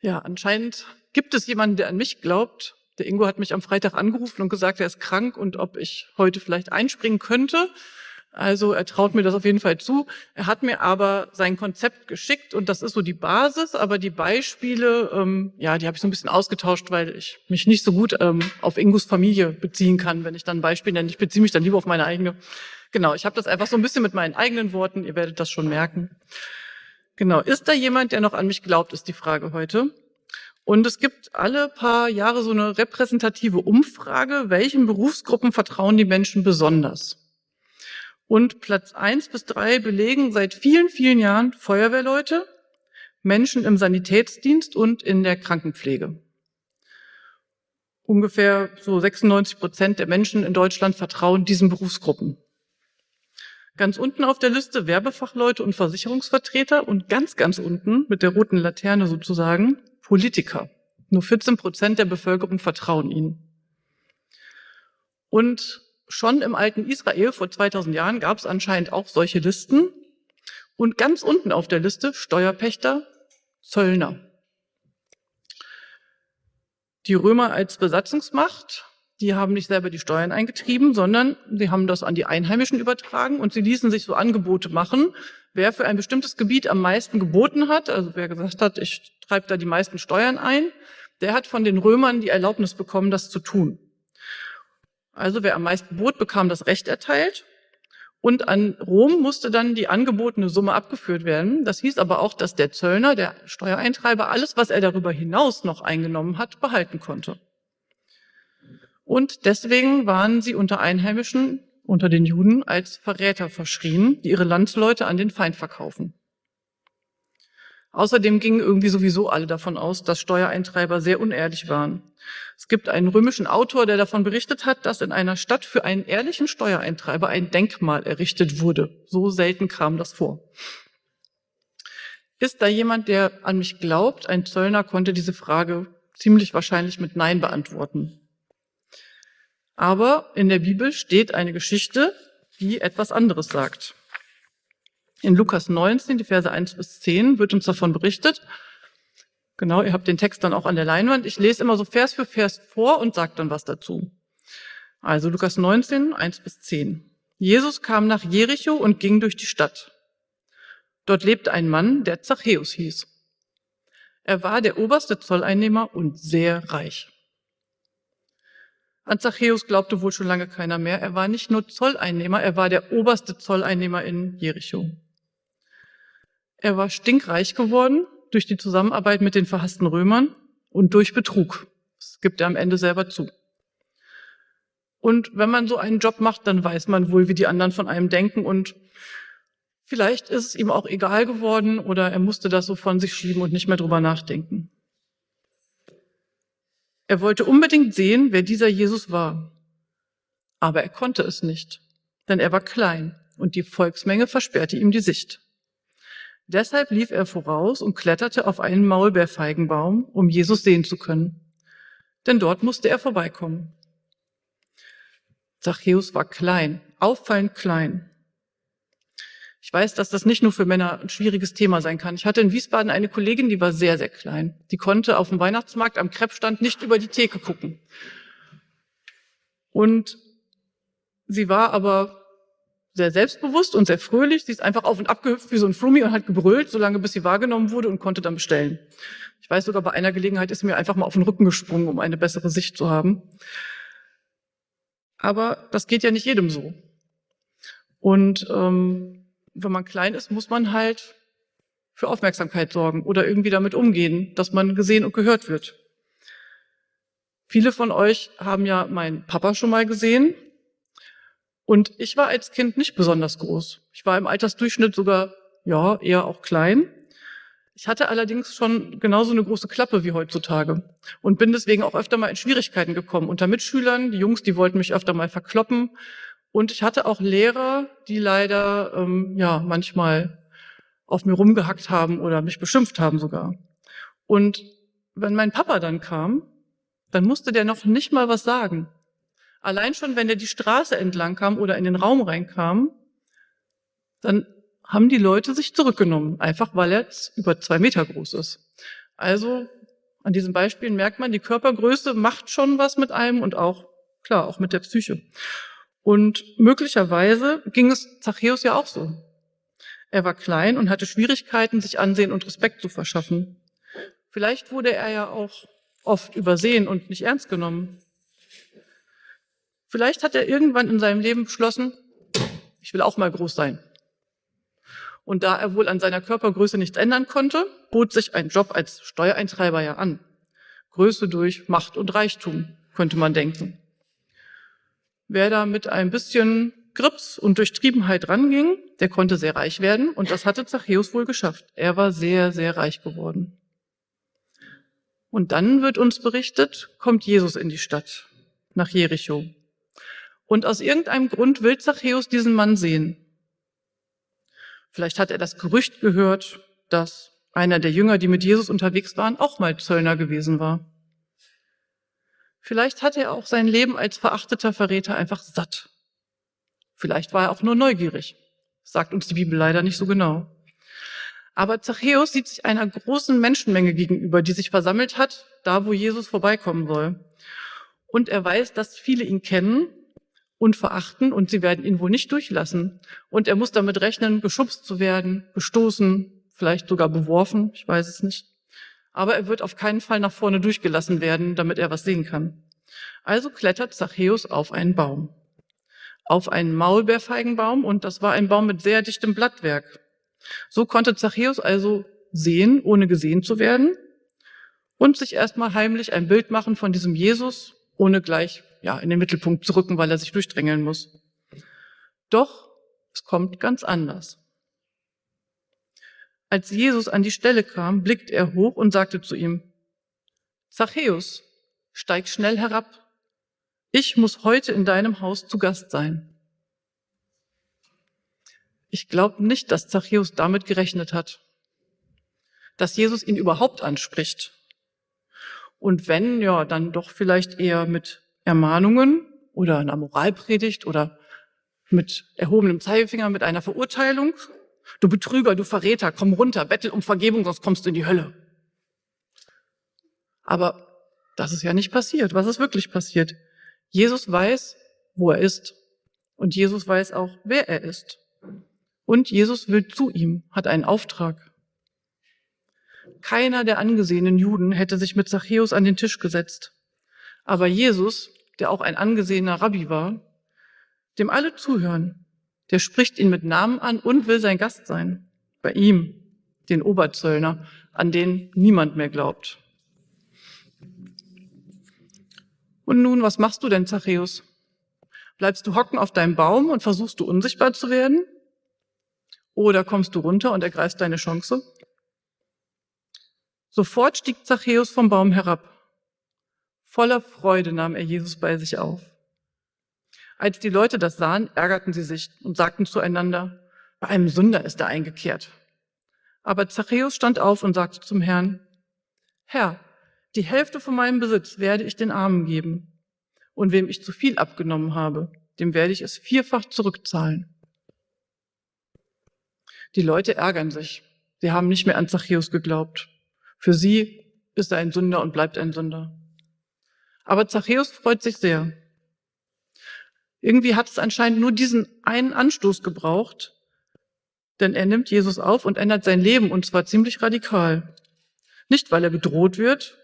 Ja, anscheinend gibt es jemanden, der an mich glaubt. Der Ingo hat mich am Freitag angerufen und gesagt, er ist krank und ob ich heute vielleicht einspringen könnte. Also er traut mir das auf jeden Fall zu. Er hat mir aber sein Konzept geschickt und das ist so die Basis, aber die Beispiele, ähm, ja, die habe ich so ein bisschen ausgetauscht, weil ich mich nicht so gut ähm, auf Ingos Familie beziehen kann, wenn ich dann ein Beispiel nenne. Ich beziehe mich dann lieber auf meine eigene. Genau, ich habe das einfach so ein bisschen mit meinen eigenen Worten, ihr werdet das schon merken. Genau, ist da jemand, der noch an mich glaubt, ist die Frage heute. Und es gibt alle paar Jahre so eine repräsentative Umfrage, welchen Berufsgruppen vertrauen die Menschen besonders. Und Platz eins bis drei belegen seit vielen, vielen Jahren Feuerwehrleute, Menschen im Sanitätsdienst und in der Krankenpflege. Ungefähr so 96 Prozent der Menschen in Deutschland vertrauen diesen Berufsgruppen. Ganz unten auf der Liste Werbefachleute und Versicherungsvertreter und ganz, ganz unten mit der roten Laterne sozusagen Politiker. Nur 14 Prozent der Bevölkerung vertrauen ihnen. Und schon im alten Israel vor 2000 Jahren gab es anscheinend auch solche Listen. Und ganz unten auf der Liste Steuerpächter, Zöllner. Die Römer als Besatzungsmacht, die haben nicht selber die Steuern eingetrieben, sondern sie haben das an die Einheimischen übertragen und sie ließen sich so Angebote machen, wer für ein bestimmtes Gebiet am meisten geboten hat, also wer gesagt hat, ich treibe da die meisten Steuern ein, der hat von den Römern die Erlaubnis bekommen, das zu tun. Also wer am meisten bot, bekam das Recht erteilt. Und an Rom musste dann die angebotene Summe abgeführt werden. Das hieß aber auch, dass der Zöllner, der Steuereintreiber, alles, was er darüber hinaus noch eingenommen hat, behalten konnte. Und deswegen waren sie unter Einheimischen, unter den Juden, als Verräter verschrien, die ihre Landsleute an den Feind verkaufen. Außerdem gingen irgendwie sowieso alle davon aus, dass Steuereintreiber sehr unehrlich waren. Es gibt einen römischen Autor, der davon berichtet hat, dass in einer Stadt für einen ehrlichen Steuereintreiber ein Denkmal errichtet wurde. So selten kam das vor. Ist da jemand, der an mich glaubt? Ein Zöllner konnte diese Frage ziemlich wahrscheinlich mit Nein beantworten. Aber in der Bibel steht eine Geschichte, die etwas anderes sagt. In Lukas 19, die Verse 1 bis 10, wird uns davon berichtet. Genau, ihr habt den Text dann auch an der Leinwand. Ich lese immer so Vers für Vers vor und sage dann was dazu. Also Lukas 19, 1 bis 10. Jesus kam nach Jericho und ging durch die Stadt. Dort lebte ein Mann, der Zachäus hieß. Er war der oberste Zolleinnehmer und sehr reich. An Zachäus glaubte wohl schon lange keiner mehr. Er war nicht nur Zolleinnehmer, er war der oberste Zolleinnehmer in Jericho. Er war stinkreich geworden durch die Zusammenarbeit mit den verhassten Römern und durch Betrug. Das gibt er am Ende selber zu. Und wenn man so einen Job macht, dann weiß man wohl, wie die anderen von einem denken und vielleicht ist es ihm auch egal geworden oder er musste das so von sich schieben und nicht mehr drüber nachdenken. Er wollte unbedingt sehen, wer dieser Jesus war. Aber er konnte es nicht, denn er war klein und die Volksmenge versperrte ihm die Sicht. Deshalb lief er voraus und kletterte auf einen Maulbeerfeigenbaum, um Jesus sehen zu können. Denn dort musste er vorbeikommen. Zachäus war klein, auffallend klein. Ich weiß, dass das nicht nur für Männer ein schwieriges Thema sein kann. Ich hatte in Wiesbaden eine Kollegin, die war sehr, sehr klein. Die konnte auf dem Weihnachtsmarkt am Kreppstand nicht über die Theke gucken. Und sie war aber sehr selbstbewusst und sehr fröhlich. Sie ist einfach auf und ab gehüpft wie so ein Flummi und hat gebrüllt, solange bis sie wahrgenommen wurde und konnte dann bestellen. Ich weiß sogar, bei einer Gelegenheit ist mir einfach mal auf den Rücken gesprungen, um eine bessere Sicht zu haben. Aber das geht ja nicht jedem so. Und ähm, wenn man klein ist, muss man halt für Aufmerksamkeit sorgen oder irgendwie damit umgehen, dass man gesehen und gehört wird. Viele von euch haben ja meinen Papa schon mal gesehen. Und ich war als Kind nicht besonders groß. Ich war im Altersdurchschnitt sogar, ja, eher auch klein. Ich hatte allerdings schon genauso eine große Klappe wie heutzutage und bin deswegen auch öfter mal in Schwierigkeiten gekommen unter Mitschülern. Die Jungs, die wollten mich öfter mal verkloppen. Und ich hatte auch Lehrer, die leider, ähm, ja, manchmal auf mir rumgehackt haben oder mich beschimpft haben sogar. Und wenn mein Papa dann kam, dann musste der noch nicht mal was sagen. Allein schon, wenn er die Straße entlang kam oder in den Raum reinkam, dann haben die Leute sich zurückgenommen, einfach weil er über zwei Meter groß ist. Also An diesen Beispielen merkt man, die Körpergröße macht schon was mit einem und auch, klar, auch mit der Psyche. Und möglicherweise ging es Zachäus ja auch so. Er war klein und hatte Schwierigkeiten, sich Ansehen und Respekt zu verschaffen. Vielleicht wurde er ja auch oft übersehen und nicht ernst genommen. Vielleicht hat er irgendwann in seinem Leben beschlossen, ich will auch mal groß sein. Und da er wohl an seiner Körpergröße nichts ändern konnte, bot sich ein Job als Steuereintreiber ja an. Größe durch Macht und Reichtum, könnte man denken. Wer da mit ein bisschen Grips und Durchtriebenheit ranging, der konnte sehr reich werden und das hatte Zachäus wohl geschafft. Er war sehr, sehr reich geworden. Und dann wird uns berichtet, kommt Jesus in die Stadt, nach Jericho. Und aus irgendeinem Grund will Zachäus diesen Mann sehen. Vielleicht hat er das Gerücht gehört, dass einer der Jünger, die mit Jesus unterwegs waren, auch mal Zöllner gewesen war. Vielleicht hat er auch sein Leben als verachteter Verräter einfach satt. Vielleicht war er auch nur neugierig. sagt uns die Bibel leider nicht so genau. Aber Zachäus sieht sich einer großen Menschenmenge gegenüber, die sich versammelt hat, da wo Jesus vorbeikommen soll. Und er weiß, dass viele ihn kennen und verachten und sie werden ihn wohl nicht durchlassen. Und er muss damit rechnen, geschubst zu werden, gestoßen, vielleicht sogar beworfen, ich weiß es nicht. Aber er wird auf keinen Fall nach vorne durchgelassen werden, damit er was sehen kann. Also klettert Zachäus auf einen Baum. Auf einen Maulbeerfeigenbaum und das war ein Baum mit sehr dichtem Blattwerk. So konnte Zachäus also sehen, ohne gesehen zu werden und sich erstmal heimlich ein Bild machen von diesem Jesus, ohne gleich ja, in den Mittelpunkt zu rücken, weil er sich durchdrängeln muss. Doch es kommt ganz anders. Als Jesus an die Stelle kam, blickte er hoch und sagte zu ihm, Zachäus, steig schnell herab. Ich muss heute in deinem Haus zu Gast sein. Ich glaube nicht, dass Zachäus damit gerechnet hat, dass Jesus ihn überhaupt anspricht. Und wenn, ja, dann doch vielleicht eher mit Ermahnungen oder einer Moralpredigt oder mit erhobenem Zeigefinger, mit einer Verurteilung. Du Betrüger, du Verräter, komm runter, bettel um Vergebung, sonst kommst du in die Hölle. Aber das ist ja nicht passiert. Was ist wirklich passiert? Jesus weiß, wo er ist. Und Jesus weiß auch, wer er ist. Und Jesus will zu ihm, hat einen Auftrag. Keiner der angesehenen Juden hätte sich mit Zachäus an den Tisch gesetzt. Aber Jesus der auch ein angesehener Rabbi war, dem alle zuhören. Der spricht ihn mit Namen an und will sein Gast sein. Bei ihm, den Oberzöllner, an den niemand mehr glaubt. Und nun, was machst du denn, Zachäus? Bleibst du hocken auf deinem Baum und versuchst du unsichtbar zu werden? Oder kommst du runter und ergreifst deine Chance? Sofort stieg Zachäus vom Baum herab. Voller Freude nahm er Jesus bei sich auf. Als die Leute das sahen, ärgerten sie sich und sagten zueinander, bei einem Sünder ist er eingekehrt. Aber Zachäus stand auf und sagte zum Herrn, Herr, die Hälfte von meinem Besitz werde ich den Armen geben. Und wem ich zu viel abgenommen habe, dem werde ich es vierfach zurückzahlen. Die Leute ärgern sich. Sie haben nicht mehr an Zachäus geglaubt. Für sie ist er ein Sünder und bleibt ein Sünder. Aber Zachäus freut sich sehr. Irgendwie hat es anscheinend nur diesen einen Anstoß gebraucht, denn er nimmt Jesus auf und ändert sein Leben und zwar ziemlich radikal. Nicht, weil er bedroht wird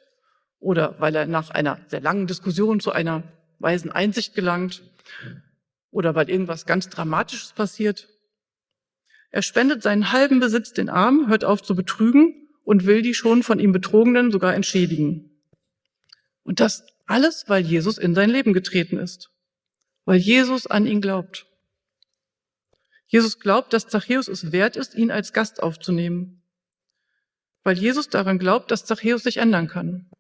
oder weil er nach einer sehr langen Diskussion zu einer weisen Einsicht gelangt oder weil irgendwas ganz Dramatisches passiert. Er spendet seinen halben Besitz den Armen, hört auf zu betrügen und will die schon von ihm Betrogenen sogar entschädigen. Und das alles, weil Jesus in sein Leben getreten ist. Weil Jesus an ihn glaubt. Jesus glaubt, dass Zachäus es wert ist, ihn als Gast aufzunehmen. Weil Jesus daran glaubt, dass Zachäus sich ändern kann.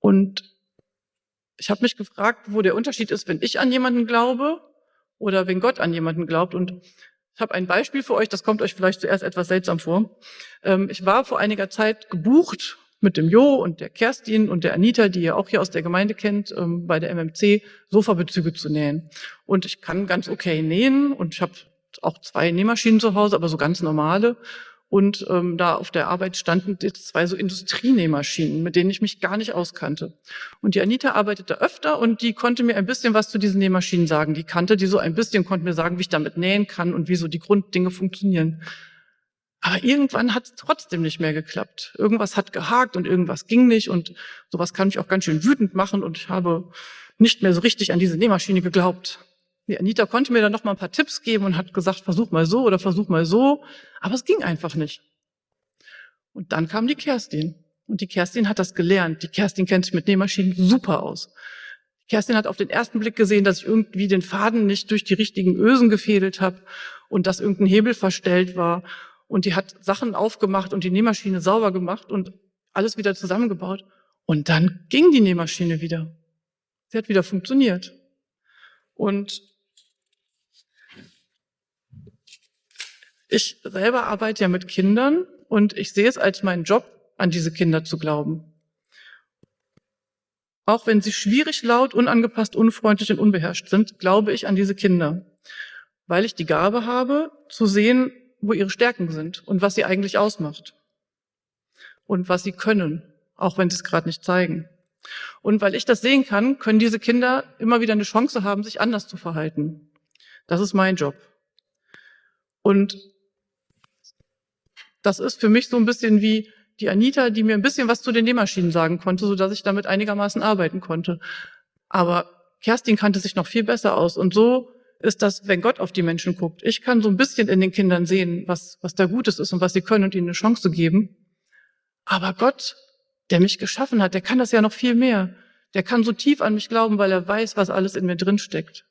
Und ich habe mich gefragt, wo der Unterschied ist, wenn ich an jemanden glaube oder wenn Gott an jemanden glaubt. Und ich habe ein Beispiel für euch, das kommt euch vielleicht zuerst etwas seltsam vor. Ähm, ich war vor einiger Zeit gebucht mit dem Jo und der Kerstin und der Anita, die ihr auch hier aus der Gemeinde kennt, ähm, bei der MMC Sofabezüge zu nähen. Und ich kann ganz okay nähen und ich habe auch zwei Nähmaschinen zu Hause, aber so ganz normale. Und ähm, da auf der Arbeit standen jetzt zwei so Industrienähmaschinen, mit denen ich mich gar nicht auskannte. Und die Anita arbeitete öfter und die konnte mir ein bisschen was zu diesen Nähmaschinen sagen. Die kannte die so ein bisschen, konnte mir sagen, wie ich damit nähen kann und wie so die Grunddinge funktionieren. Aber irgendwann hat es trotzdem nicht mehr geklappt. Irgendwas hat gehakt und irgendwas ging nicht und sowas kann mich auch ganz schön wütend machen und ich habe nicht mehr so richtig an diese Nähmaschine geglaubt. Die Anita konnte mir dann noch mal ein paar Tipps geben und hat gesagt, versuch mal so oder versuch mal so. Aber es ging einfach nicht. Und dann kam die Kerstin. Und die Kerstin hat das gelernt. Die Kerstin kennt sich mit Nähmaschinen super aus. Kerstin hat auf den ersten Blick gesehen, dass ich irgendwie den Faden nicht durch die richtigen Ösen gefädelt habe und dass irgendein Hebel verstellt war. Und die hat Sachen aufgemacht und die Nähmaschine sauber gemacht und alles wieder zusammengebaut. Und dann ging die Nähmaschine wieder. Sie hat wieder funktioniert. Und Ich selber arbeite ja mit Kindern und ich sehe es als meinen Job, an diese Kinder zu glauben. Auch wenn sie schwierig, laut, unangepasst, unfreundlich und unbeherrscht sind, glaube ich an diese Kinder, weil ich die Gabe habe, zu sehen, wo ihre Stärken sind und was sie eigentlich ausmacht und was sie können, auch wenn sie es gerade nicht zeigen. Und weil ich das sehen kann, können diese Kinder immer wieder eine Chance haben, sich anders zu verhalten. Das ist mein Job. Und das ist für mich so ein bisschen wie die Anita, die mir ein bisschen was zu den Nähmaschinen sagen konnte, so dass ich damit einigermaßen arbeiten konnte. Aber Kerstin kannte sich noch viel besser aus. Und so ist das, wenn Gott auf die Menschen guckt. Ich kann so ein bisschen in den Kindern sehen, was, was da Gutes ist und was sie können und ihnen eine Chance geben. Aber Gott, der mich geschaffen hat, der kann das ja noch viel mehr. Der kann so tief an mich glauben, weil er weiß, was alles in mir drin steckt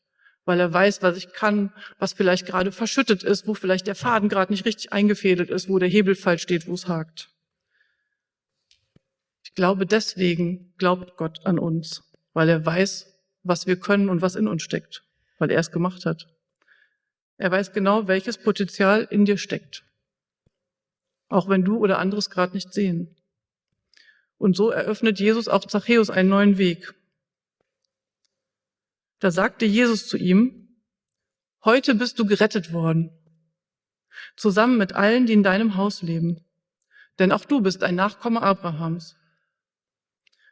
weil er weiß, was ich kann, was vielleicht gerade verschüttet ist, wo vielleicht der Faden gerade nicht richtig eingefädelt ist, wo der Hebel falsch steht, wo es hakt. Ich glaube, deswegen glaubt Gott an uns, weil er weiß, was wir können und was in uns steckt, weil er es gemacht hat. Er weiß genau, welches Potenzial in dir steckt, auch wenn du oder anderes gerade nicht sehen. Und so eröffnet Jesus auch Zachäus einen neuen Weg. Da sagte Jesus zu ihm, heute bist du gerettet worden, zusammen mit allen, die in deinem Haus leben. Denn auch du bist ein Nachkomme Abrahams.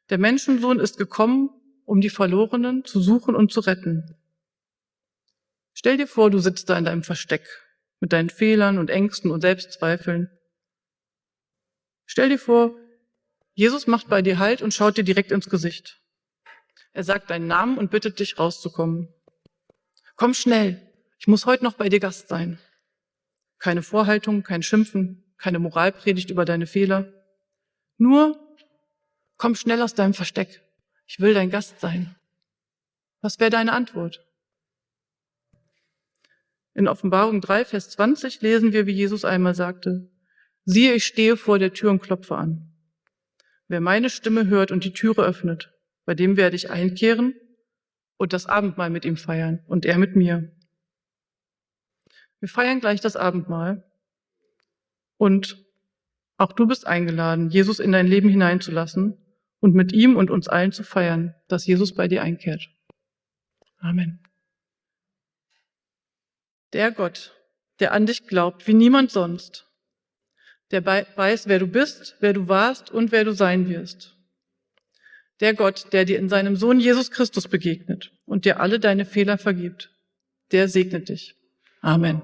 Der Menschensohn ist gekommen, um die Verlorenen zu suchen und zu retten. Stell dir vor, du sitzt da in deinem Versteck mit deinen Fehlern und Ängsten und Selbstzweifeln. Stell dir vor, Jesus macht bei dir Halt und schaut dir direkt ins Gesicht. Er sagt deinen Namen und bittet dich rauszukommen. Komm schnell, ich muss heute noch bei dir Gast sein. Keine Vorhaltung, kein Schimpfen, keine Moralpredigt über deine Fehler. Nur, komm schnell aus deinem Versteck. Ich will dein Gast sein. Was wäre deine Antwort? In Offenbarung 3, Vers 20 lesen wir, wie Jesus einmal sagte, siehe, ich stehe vor der Tür und klopfe an. Wer meine Stimme hört und die Türe öffnet, bei dem werde ich einkehren und das Abendmahl mit ihm feiern und er mit mir. Wir feiern gleich das Abendmahl und auch du bist eingeladen, Jesus in dein Leben hineinzulassen und mit ihm und uns allen zu feiern, dass Jesus bei dir einkehrt. Amen. Der Gott, der an dich glaubt, wie niemand sonst, der weiß, wer du bist, wer du warst und wer du sein wirst der Gott, der dir in seinem Sohn Jesus Christus begegnet und dir alle deine Fehler vergibt, der segnet dich. Amen.